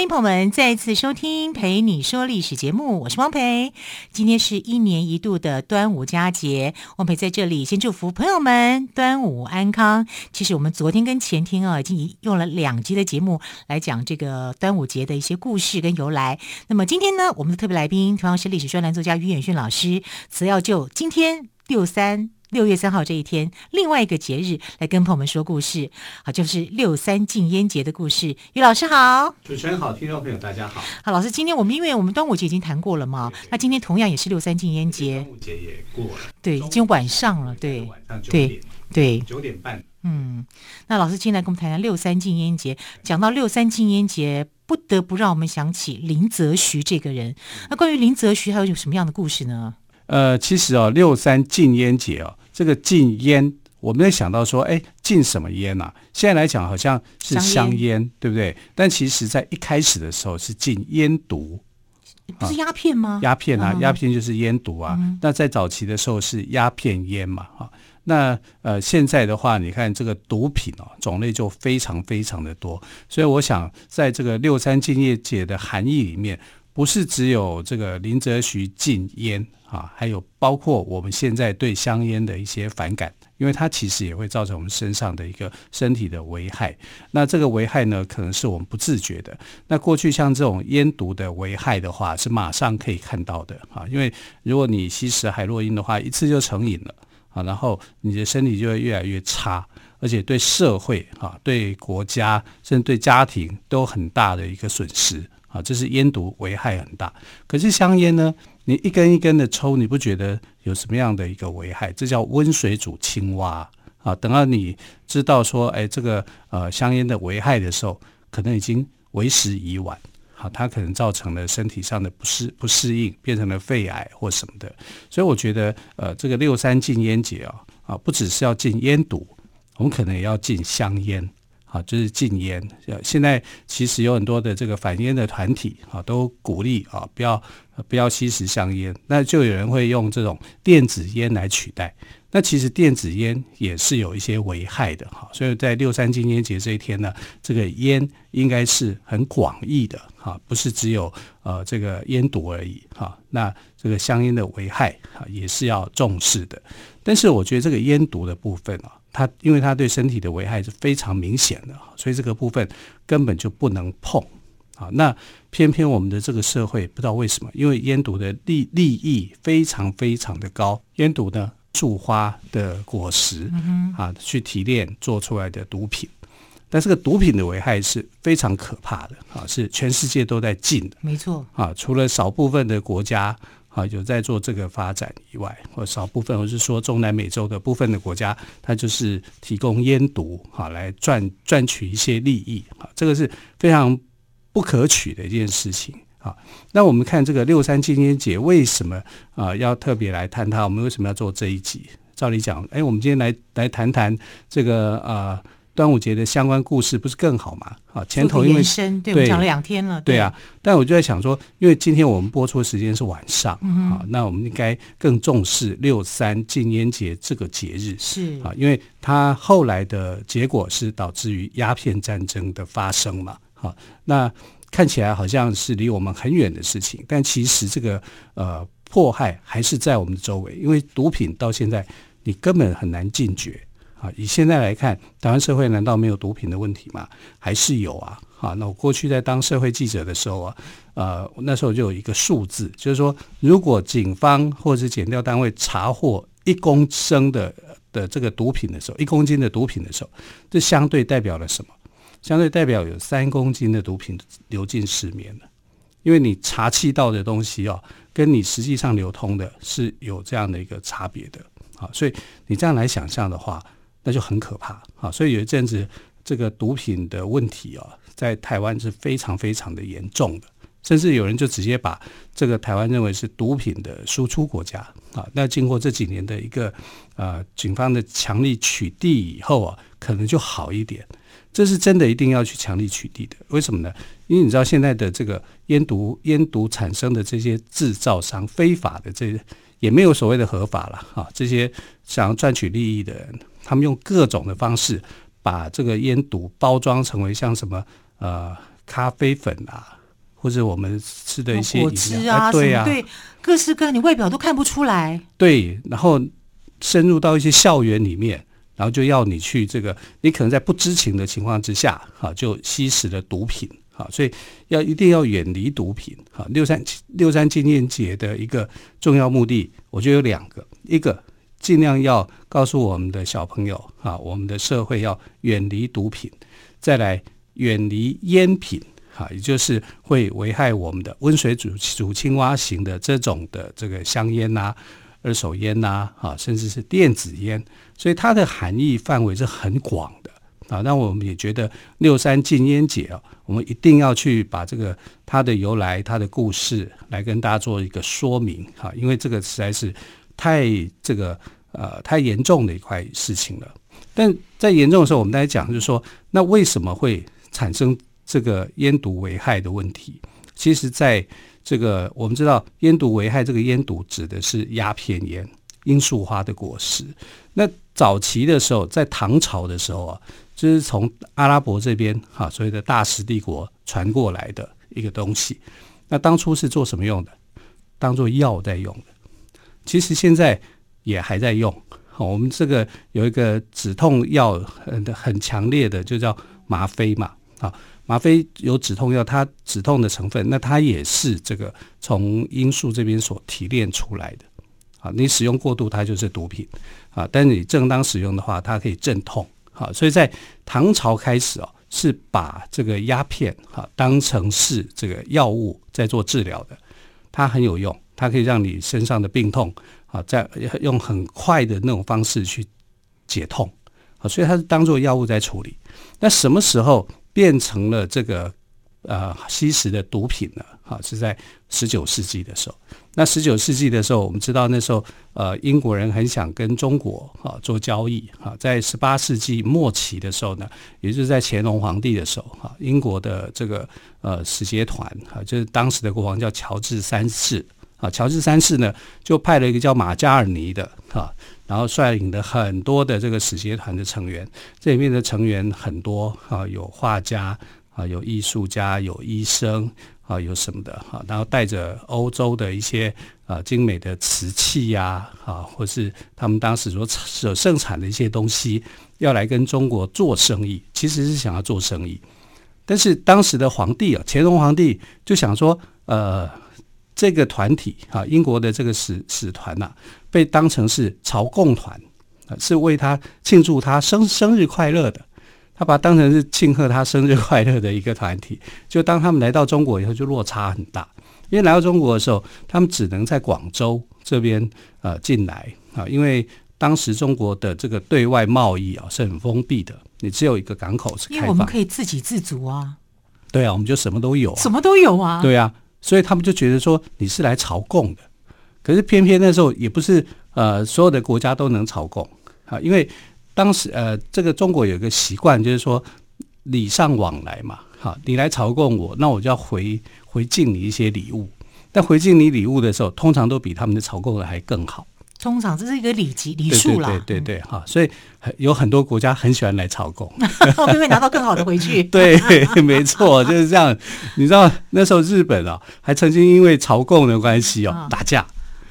欢迎朋友们再次收听《陪你说历史》节目，我是汪培。今天是一年一度的端午佳节，汪培在这里先祝福朋友们端午安康。其实我们昨天跟前天啊，已经用了两集的节目来讲这个端午节的一些故事跟由来。那么今天呢，我们的特别来宾同样是历史专栏作家于远逊老师，则要就今天六三。六月三号这一天，另外一个节日来跟朋友们说故事，好，就是六三禁烟节的故事。于老师好，主持人好，听众朋友大家好。好，老师，今天我们因为我们端午节已经谈过了嘛，那今天同样也是六三禁烟节。端午节也过了，对，已经晚上了，对，晚上九点，对，九点半。嗯，那老师今天来跟我们谈谈六三禁烟节。讲到六三禁烟节，不得不让我们想起林则徐这个人。那关于林则徐，还有什么样的故事呢？呃，其实哦，六三禁烟节哦。这个禁烟，我们在想到说，哎，禁什么烟呐、啊？现在来讲好像是香烟，对不对？但其实在一开始的时候是禁烟毒，不是鸦片吗？鸦片啊，鸦片就是烟毒啊。嗯、那在早期的时候是鸦片烟嘛，哈。那呃，现在的话，你看这个毒品哦，种类就非常非常的多。所以我想，在这个六三禁业节的含义里面，不是只有这个林则徐禁烟。啊，还有包括我们现在对香烟的一些反感，因为它其实也会造成我们身上的一个身体的危害。那这个危害呢，可能是我们不自觉的。那过去像这种烟毒的危害的话，是马上可以看到的啊，因为如果你吸食海洛因的话，一次就成瘾了啊，然后你的身体就会越来越差，而且对社会啊、对国家甚至对家庭都有很大的一个损失啊，这是烟毒危害很大。可是香烟呢？你一根一根的抽，你不觉得有什么样的一个危害？这叫温水煮青蛙啊！等到你知道说，哎，这个呃香烟的危害的时候，可能已经为时已晚。好，它可能造成了身体上的不适不适应，变成了肺癌或什么的。所以我觉得，呃，这个六三禁烟节啊，啊，不只是要禁烟毒，我们可能也要禁香烟。啊，就是禁烟。现在其实有很多的这个反烟的团体啊，都鼓励啊，不要不要吸食香烟。那就有人会用这种电子烟来取代。那其实电子烟也是有一些危害的哈。所以在六三禁烟节这一天呢，这个烟应该是很广义的哈，不是只有呃这个烟毒而已哈。那这个香烟的危害啊，也是要重视的。但是我觉得这个烟毒的部分啊。它因为它对身体的危害是非常明显的，所以这个部分根本就不能碰啊。那偏偏我们的这个社会不知道为什么，因为烟毒的利利益非常非常的高，烟毒呢，树花的果实啊去提炼做出来的毒品，但这个毒品的危害是非常可怕的啊，是全世界都在禁的，没错啊，除了少部分的国家。啊，有在做这个发展以外，或少部分，或是说中南美洲的部分的国家，它就是提供烟毒，哈，来赚赚取一些利益，啊，这个是非常不可取的一件事情，啊。那我们看这个六三禁烟节为什么啊要特别来探讨？我们为什么要做这一集？照理讲，哎，我们今天来来谈谈这个啊。端午节的相关故事不是更好吗？啊，前头因为对，对我讲了两天了，对，对啊。但我就在想说，因为今天我们播出的时间是晚上，嗯、啊，那我们应该更重视六三禁烟节这个节日，是啊，因为它后来的结果是导致于鸦片战争的发生嘛，好、啊，那看起来好像是离我们很远的事情，但其实这个呃迫害还是在我们的周围，因为毒品到现在你根本很难禁绝。啊，以现在来看，台湾社会难道没有毒品的问题吗？还是有啊。好，那我过去在当社会记者的时候啊，呃，那时候就有一个数字，就是说，如果警方或者检调单位查获一公升的的这个毒品的时候，一公斤的毒品的时候，这相对代表了什么？相对代表有三公斤的毒品流进市面了，因为你查气到的东西哦，跟你实际上流通的是有这样的一个差别的。好，所以你这样来想象的话。那就很可怕啊！所以有一阵子，这个毒品的问题啊，在台湾是非常非常的严重的甚至有人就直接把这个台湾认为是毒品的输出国家啊。那经过这几年的一个呃警方的强力取缔以后啊，可能就好一点。这是真的一定要去强力取缔的，为什么呢？因为你知道现在的这个烟毒烟毒产生的这些制造商，非法的这也没有所谓的合法了啊。这些想要赚取利益的人，他们用各种的方式把这个烟毒包装成为像什么呃咖啡粉啊，或者我们吃的一些果汁啊，啊，对啊，对，各式各样，你外表都看不出来。对，然后深入到一些校园里面。然后就要你去这个，你可能在不知情的情况之下，哈，就吸食了毒品，哈，所以要一定要远离毒品，哈。六三六三纪念节的一个重要目的，我觉得有两个，一个尽量要告诉我们的小朋友，啊，我们的社会要远离毒品，再来远离烟品，哈，也就是会危害我们的温水煮煮青蛙型的这种的这个香烟呐。二手烟呐，啊，甚至是电子烟，所以它的含义范围是很广的啊。那我们也觉得六三禁烟节啊，我们一定要去把这个它的由来、它的故事来跟大家做一个说明啊，因为这个实在是太这个呃太严重的一块事情了。但在严重的时候，我们大家讲就是说，那为什么会产生这个烟毒危害的问题？其实，在这个我们知道，烟毒危害。这个烟毒指的是鸦片烟，罂粟花的果实。那早期的时候，在唐朝的时候啊，就是从阿拉伯这边哈，所谓的大食帝国传过来的一个东西。那当初是做什么用的？当做药在用的。其实现在也还在用。好，我们这个有一个止痛药，很很强烈的，就叫吗啡嘛。啊。吗啡有止痛药，它止痛的成分，那它也是这个从罂粟这边所提炼出来的啊。你使用过度，它就是毒品啊。但是你正当使用的话，它可以镇痛啊。所以在唐朝开始哦，是把这个鸦片哈当成是这个药物在做治疗的，它很有用，它可以让你身上的病痛啊，在用很快的那种方式去解痛啊。所以它是当做药物在处理。那什么时候？变成了这个呃吸食的毒品呢，哈，是在十九世纪的时候。那十九世纪的时候，我们知道那时候呃英国人很想跟中国哈做交易哈。在十八世纪末期的时候呢，也就是在乾隆皇帝的时候哈，英国的这个呃使节团哈，就是当时的国王叫乔治三世啊，乔治三世呢就派了一个叫马加尔尼的哈。然后率领的很多的这个使节团的成员，这里面的成员很多啊，有画家啊，有艺术家，有医生啊，有什么的哈。然后带着欧洲的一些啊精美的瓷器呀啊，或是他们当时所所盛产的一些东西，要来跟中国做生意，其实是想要做生意。但是当时的皇帝啊，乾隆皇帝就想说，呃。这个团体啊，英国的这个使使团呐，被当成是朝贡团，是为他庆祝他生生日快乐的。他把他当成是庆贺他生日快乐的一个团体。就当他们来到中国以后，就落差很大。因为来到中国的时候，他们只能在广州这边呃进来啊，因为当时中国的这个对外贸易啊是很封闭的，你只有一个港口是开放。因为我们可以自给自足啊。对啊，我们就什么都有啊，什么都有啊。对啊。所以他们就觉得说你是来朝贡的，可是偏偏那时候也不是呃所有的国家都能朝贡。啊，因为当时呃这个中国有一个习惯，就是说礼尚往来嘛，哈，你来朝贡我，那我就要回回敬你一些礼物，但回敬你礼物的时候，通常都比他们的朝贡的还更好。通常这是一个礼级礼数啦，对对对对哈，所以有很多国家很喜欢来朝贡，会 不会拿到更好的回去？对，没错，就是这样。你知道那时候日本啊，还曾经因为朝贡的关系哦打架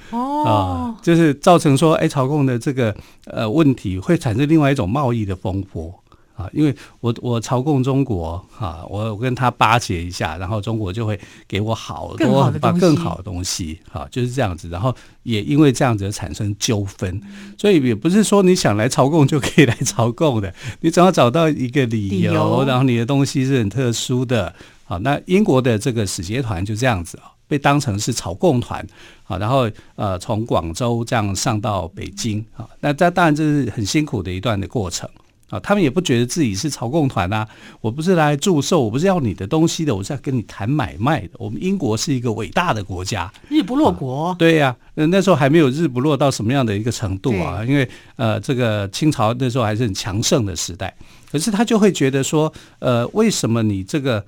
哦、呃，就是造成说哎朝贡的这个呃问题会产生另外一种贸易的风波。啊，因为我我朝贡中国啊，我我跟他巴结一下，然后中国就会给我好多很棒更好的东西，啊，就是这样子。然后也因为这样子产生纠纷，所以也不是说你想来朝贡就可以来朝贡的，你总要找到一个理由，然后你的东西是很特殊的。好，那英国的这个使节团就这样子啊，被当成是朝贡团，啊，然后呃从广州这样上到北京，啊，那这当然这是很辛苦的一段的过程。啊，他们也不觉得自己是朝贡团啊，我不是来祝寿，我不是要你的东西的，我是要跟你谈买卖的。我们英国是一个伟大的国家，日不落国。啊、对呀、啊，那时候还没有日不落到什么样的一个程度啊，因为呃，这个清朝那时候还是很强盛的时代。可是他就会觉得说，呃，为什么你这个，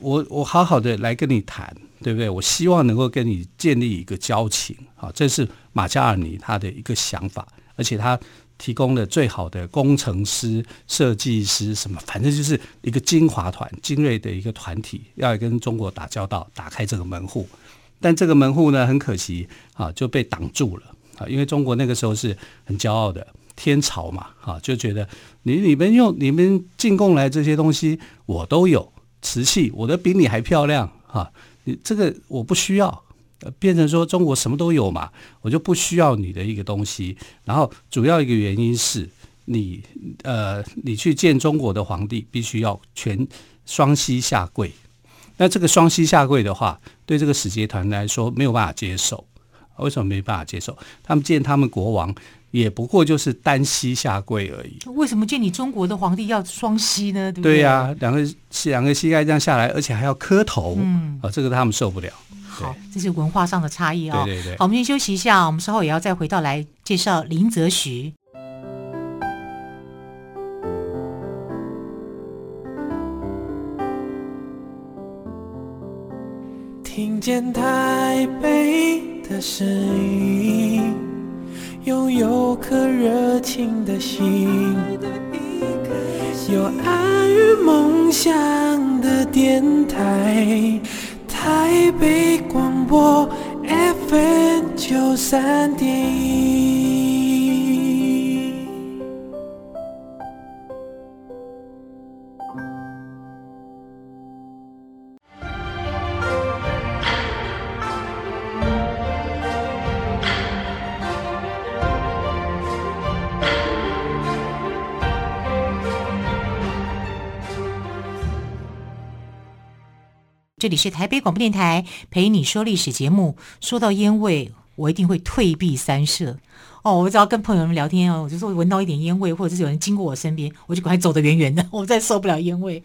我我好好的来跟你谈，对不对？我希望能够跟你建立一个交情啊，这是马加尔尼他的一个想法，而且他。提供了最好的工程师、设计师，什么反正就是一个精华团、精锐的一个团体，要跟中国打交道，打开这个门户。但这个门户呢，很可惜啊，就被挡住了啊，因为中国那个时候是很骄傲的天朝嘛，啊，就觉得你你们用你们进贡来这些东西，我都有瓷器，我的比你还漂亮啊，你这个我不需要。变成说中国什么都有嘛，我就不需要你的一个东西。然后主要一个原因是你呃，你去见中国的皇帝，必须要全双膝下跪。那这个双膝下跪的话，对这个使节团来说没有办法接受。为什么没办法接受？他们见他们国王也不过就是单膝下跪而已。为什么见你中国的皇帝要双膝呢？对不对？对呀，两个两个膝盖这样下来，而且还要磕头。嗯，啊，这个他们受不了。好，这是文化上的差异哦。对对对。好，我们先休息一下，我们稍后也要再回到来介绍林则徐。听见台北的声音，拥有颗热情的心，有爱与梦想的电台。台北广播 FM 九三点一。这里是台北广播电台陪你说历史节目。说到烟味，我一定会退避三舍。哦，我只要跟朋友们聊天哦，我就说闻到一点烟味，或者是有人经过我身边，我就赶快走得远远的，我再受不了烟味。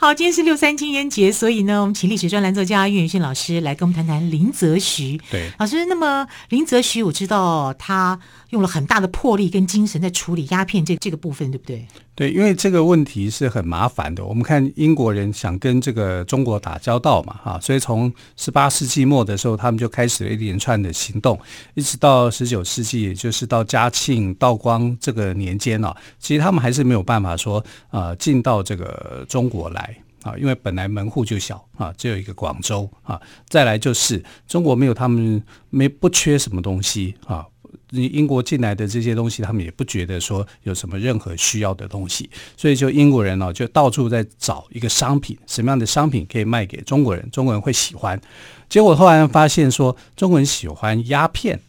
好，今天是六三禁烟节，所以呢，我们请历史专栏作家岳云迅老师来跟我们谈谈林则徐。对，老师，那么林则徐，我知道他用了很大的魄力跟精神在处理鸦片这这个部分，对不对？对，因为这个问题是很麻烦的。我们看英国人想跟这个中国打交道嘛，哈，所以从十八世纪末的时候，他们就开始了一连串的行动，一直到十九世纪，也就是到嘉庆、道光这个年间啊，其实他们还是没有办法说啊进到这个中国来啊，因为本来门户就小啊，只有一个广州啊，再来就是中国没有他们没不缺什么东西啊。英国进来的这些东西，他们也不觉得说有什么任何需要的东西，所以就英国人呢，就到处在找一个商品，什么样的商品可以卖给中国人，中国人会喜欢。结果后来发现说，中国人喜欢鸦片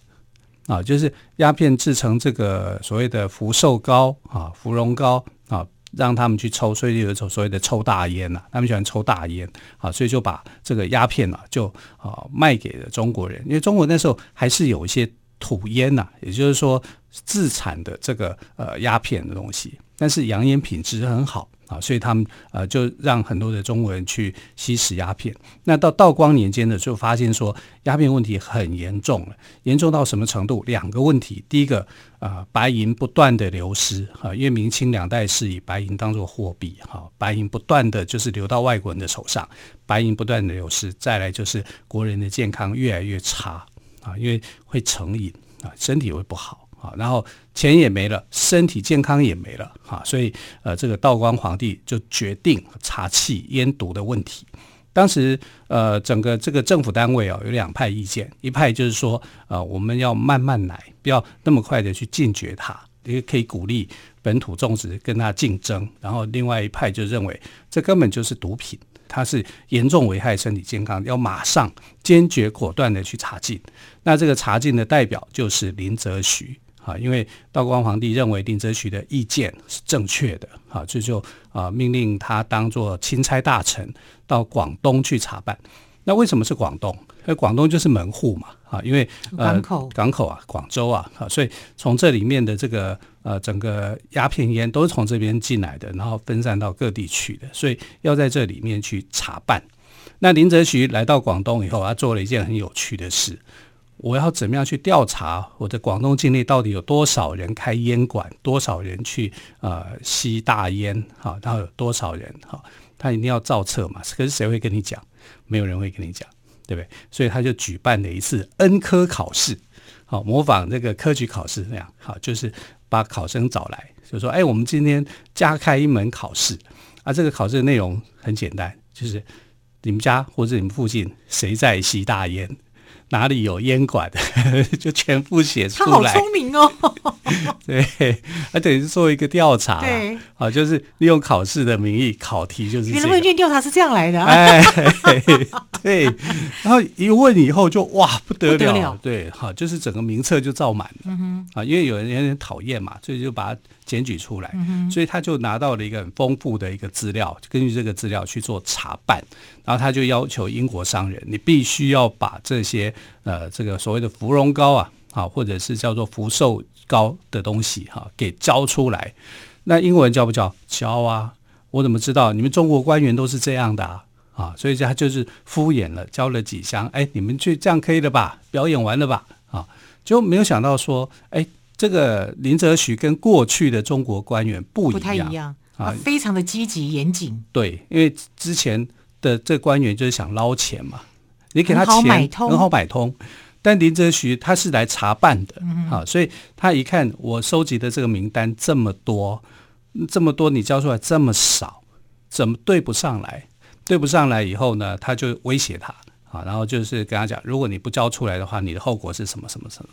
啊，就是鸦片制成这个所谓的福寿膏啊、芙蓉膏啊，让他们去抽，所以有一种所谓的抽大烟呐，他们喜欢抽大烟啊，所以就把这个鸦片呢就啊卖给了中国人，因为中国那时候还是有一些。土烟呐、也就是说自产的这个呃鸦片的东西，但是洋烟品质很好啊，所以他们呃就让很多的中国人去吸食鸦片。那到道光年间呢，就发现说鸦片问题很严重了，严重到什么程度？两个问题，第一个啊、白银不断的流失啊，因为明清两代是以白银当做货币哈，白银不断的就是流到外国人的手上，白银不断的流失。再来就是国人的健康越来越差。啊，因为会成瘾啊，身体会不好啊，然后钱也没了，身体健康也没了啊，所以呃，这个道光皇帝就决定查缉烟毒的问题。当时呃，整个这个政府单位啊，有两派意见，一派就是说呃，我们要慢慢来，不要那么快的去禁绝它，也可以鼓励本土种植跟它竞争。然后另外一派就认为这根本就是毒品。它是严重危害身体健康，要马上坚决果断的去查禁。那这个查禁的代表就是林则徐啊，因为道光皇帝认为林则徐的意见是正确的啊，这就啊命令他当做钦差大臣到广东去查办。那为什么是广东？因为广东就是门户嘛啊，因为呃港口港口啊，广州啊，啊，所以从这里面的这个呃整个鸦片烟都是从这边进来的，然后分散到各地去的，所以要在这里面去查办。那林则徐来到广东以后，他做了一件很有趣的事。我要怎么样去调查我的广东境内到底有多少人开烟馆，多少人去呃吸大烟，哈，然后有多少人哈，他一定要造册嘛。可是谁会跟你讲？没有人会跟你讲，对不对？所以他就举办了一次恩科考试，好，模仿这个科举考试那样，好，就是把考生找来，就说，哎，我们今天加开一门考试，啊，这个考试的内容很简单，就是你们家或者你们附近谁在吸大烟。哪里有烟馆的，就全部写出来。他好聪明哦！对，他等于是做一个调查。对，啊，就是利用考试的名义考题，就是这个。原来问卷调查是这样来的。哎，对。然后一问以后就哇不得了，得了。对，好，就是整个名册就造满了。嗯哼。啊，因为有人有点讨厌嘛，所以就把它检举出来。嗯。所以他就拿到了一个很丰富的一个资料，根据这个资料去做查办。然后他就要求英国商人，你必须要把这些呃这个所谓的芙蓉膏啊，啊或者是叫做福寿膏的东西哈、啊，给交出来。那英国人交不交？交啊！我怎么知道？你们中国官员都是这样的啊！啊所以他就是敷衍了，交了几箱。哎，你们去这样可以了吧？表演完了吧？啊，就没有想到说，哎，这个林则徐跟过去的中国官员不一样，不太一样啊，非常的积极严谨。对，因为之前。的这官员就是想捞钱嘛，你给他钱很好买通，很好买通，但林则徐他是来查办的，嗯、啊，所以他一看我收集的这个名单这么多，这么多你交出来这么少，怎么对不上来？对不上来以后呢，他就威胁他啊，然后就是跟他讲，如果你不交出来的话，你的后果是什么什么什么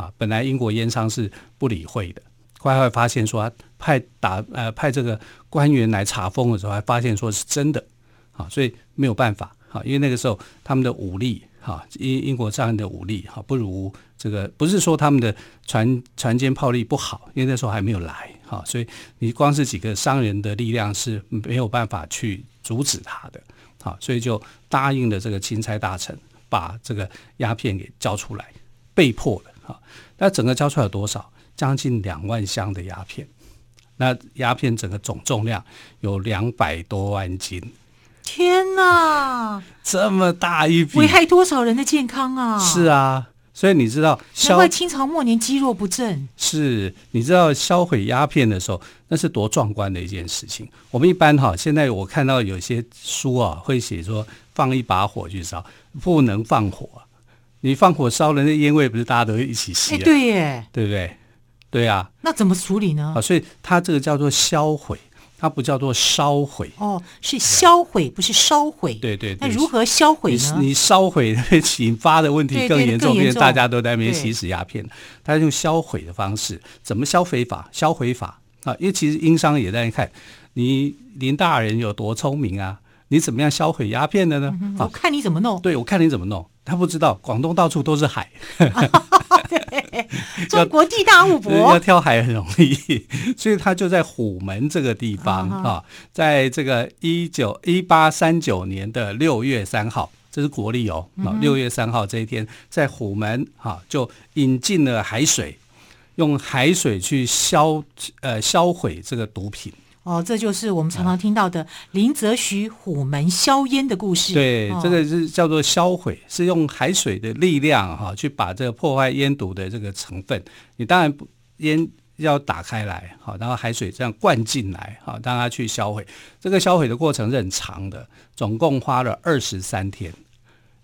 啊？本来英国烟商是不理会的，后来发现说派打呃派这个官员来查封的时候，还发现说是真的。啊，所以没有办法，哈，因为那个时候他们的武力，哈，英英国商人的武力，哈，不如这个，不是说他们的船船坚炮利不好，因为那时候还没有来，哈，所以你光是几个商人的力量是没有办法去阻止他的，好，所以就答应了这个钦差大臣，把这个鸦片给交出来，被迫的，哈，那整个交出来有多少？将近两万箱的鸦片，那鸦片整个总重量有两百多万斤。天呐，这么大一笔，危害多少人的健康啊！是啊，所以你知道，难怪清朝末年积弱不振。是，你知道销毁鸦片的时候，那是多壮观的一件事情。我们一般哈，现在我看到有些书啊，会写说放一把火去烧，不能放火。你放火烧了，那烟味不是大家都一起吸？哎，对耶，对不对？对啊，那怎么处理呢？啊，所以它这个叫做销毁。它不叫做烧毁哦，是销毁，不是烧毁。对对对，那如何销毁呢？你，你烧毁引发的问题更严重，因为大家都在那边吸食鸦片。他用销毁的方式，怎么销毁法？销毁法啊，因为其实英商也在看你林大人有多聪明啊，你怎么样销毁鸦片的呢？嗯、我看你怎么弄。对，我看你怎么弄。他不知道广东到处都是海。中国地大物博，要跳海很容易，所以他就在虎门这个地方啊，在这个一九一八三九年的六月三号，这是国历哦，六月三号这一天，在虎门啊就引进了海水，用海水去消呃销毁这个毒品。哦，这就是我们常常听到的林则徐虎门销烟的故事。对，哦、这个是叫做销毁，是用海水的力量哈、啊，去把这个破坏烟毒的这个成分。你当然不烟要打开来，好，然后海水这样灌进来，好，让它去销毁。这个销毁的过程是很长的，总共花了二十三天，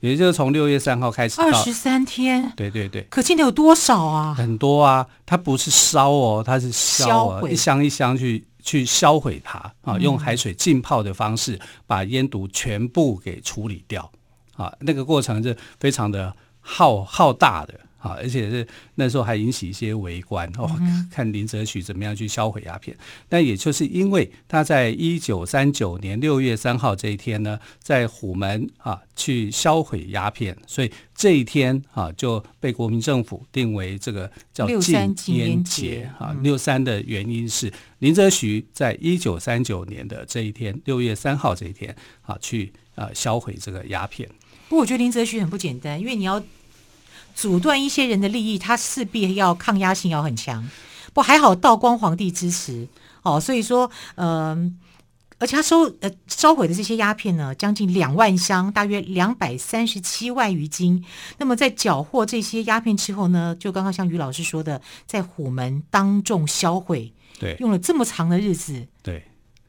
也就是从六月三号开始。二十三天。对对对。可见的有多少啊？很多啊，它不是烧哦，它是销啊，销毁。一箱一箱去。去销毁它啊，用海水浸泡的方式把烟毒全部给处理掉啊，那个过程是非常的浩浩大的。啊，而且是那时候还引起一些围观哦，看林则徐怎么样去销毁鸦片。但也就是因为他在一九三九年六月三号这一天呢，在虎门啊去销毁鸦片，所以这一天啊就被国民政府定为这个叫禁烟节啊。六三的原因是林则徐在一九三九年的这一天六月三号这一天啊去啊销毁这个鸦片。不过我觉得林则徐很不简单，因为你要。阻断一些人的利益，他势必要抗压性要很强。不还好，道光皇帝支持哦，所以说，嗯、呃，而且他收呃烧毁的这些鸦片呢，将近两万箱，大约两百三十七万余斤。那么在缴获这些鸦片之后呢，就刚刚像于老师说的，在虎门当众销毁，对，用了这么长的日子，对。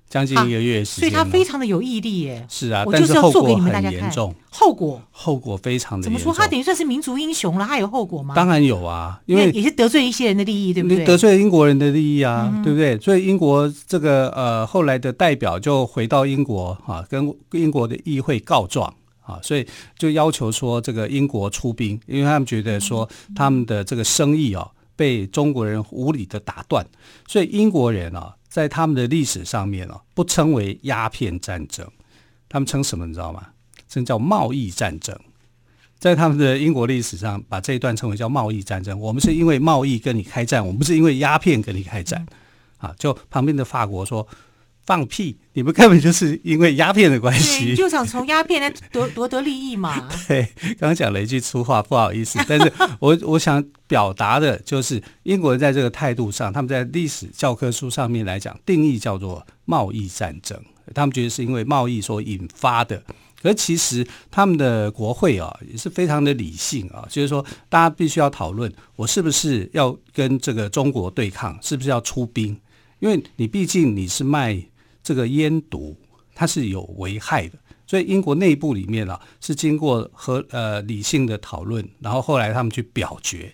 将近一个月时间，所以他非常的有毅力耶。是啊，我就是要做给你们大家看。但是后果很严重，后果后果非常的严重。怎么说？他等于算是民族英雄了，他有后果吗？当然有啊，因为，也是得罪一些人的利益，对不对？得罪了英国人的利益啊，嗯、对不对？所以英国这个呃后来的代表就回到英国啊，跟英国的议会告状啊，所以就要求说这个英国出兵，因为他们觉得说他们的这个生意啊被中国人无理的打断，所以英国人啊。在他们的历史上面哦，不称为鸦片战争，他们称什么？你知道吗？称叫贸易战争。在他们的英国历史上，把这一段称为叫贸易战争。我们是因为贸易跟你开战，我们不是因为鸦片跟你开战。啊，就旁边的法国说。放屁！你们根本就是因为鸦片的关系，就想从鸦片来夺 夺得利益嘛。对，刚刚讲了一句粗话，不好意思。但是我我想表达的就是，英国人在这个态度上，他们在历史教科书上面来讲，定义叫做贸易战争。他们觉得是因为贸易所引发的。可是其实他们的国会啊，也是非常的理性啊，就是说大家必须要讨论，我是不是要跟这个中国对抗，是不是要出兵？因为你毕竟你是卖。这个烟毒它是有危害的，所以英国内部里面啊是经过和呃理性的讨论，然后后来他们去表决，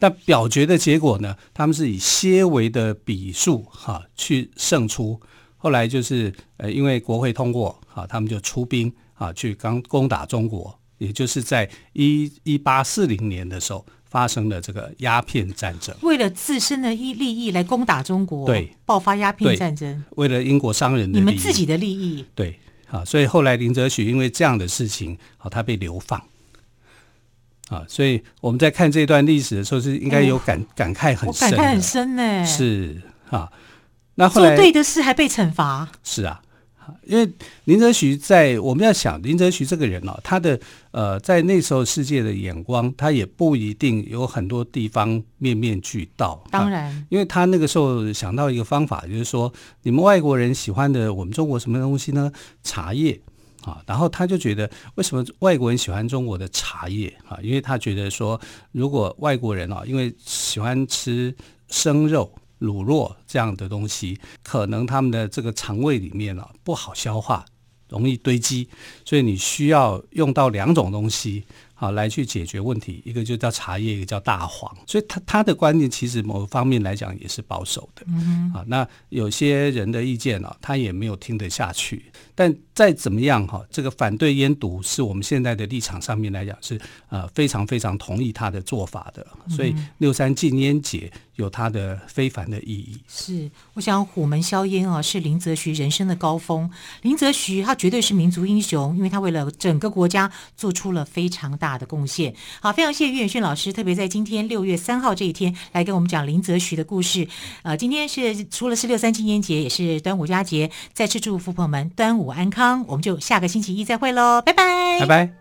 那表决的结果呢，他们是以些微的比数哈、去胜出，后来就是呃因为国会通过啊，他们就出兵啊去刚攻打中国，也就是在一一八四零年的时候。发生了这个鸦片战争，为了自身的利利益来攻打中国，对，爆发鸦片战争，为了英国商人的利益，你们自己的利益，对，啊，所以后来林则徐因为这样的事情，啊，他被流放，啊，所以我们在看这段历史的时候，是应该有感、哎、感慨很深，感慨很深呢，是啊，那后来做对的事还被惩罚，是啊。因为林则徐在我们要想林则徐这个人哦，他的呃在那时候世界的眼光，他也不一定有很多地方面面俱到。当然，因为他那个时候想到一个方法，就是说你们外国人喜欢的我们中国什么东西呢？茶叶啊，然后他就觉得为什么外国人喜欢中国的茶叶啊？因为他觉得说，如果外国人啊，因为喜欢吃生肉。乳酪这样的东西，可能他们的这个肠胃里面啊不好消化，容易堆积，所以你需要用到两种东西。好，来去解决问题，一个就叫茶叶，一个叫大黄。所以他他的观念其实某方面来讲也是保守的。嗯，啊，那有些人的意见啊，他也没有听得下去。但再怎么样哈，这个反对烟毒是我们现在的立场上面来讲是呃非常非常同意他的做法的。所以六三禁烟节有它的非凡的意义。是，我想虎门销烟啊，是林则徐人生的高峰。林则徐他绝对是民族英雄，因为他为了整个国家做出了非常大。的贡献，好，非常谢谢于远逊老师，特别在今天六月三号这一天来跟我们讲林则徐的故事。呃，今天是除了是六三禁烟节，也是端午佳节，再次祝福朋友们端午安康。我们就下个星期一再会喽，拜拜，拜拜。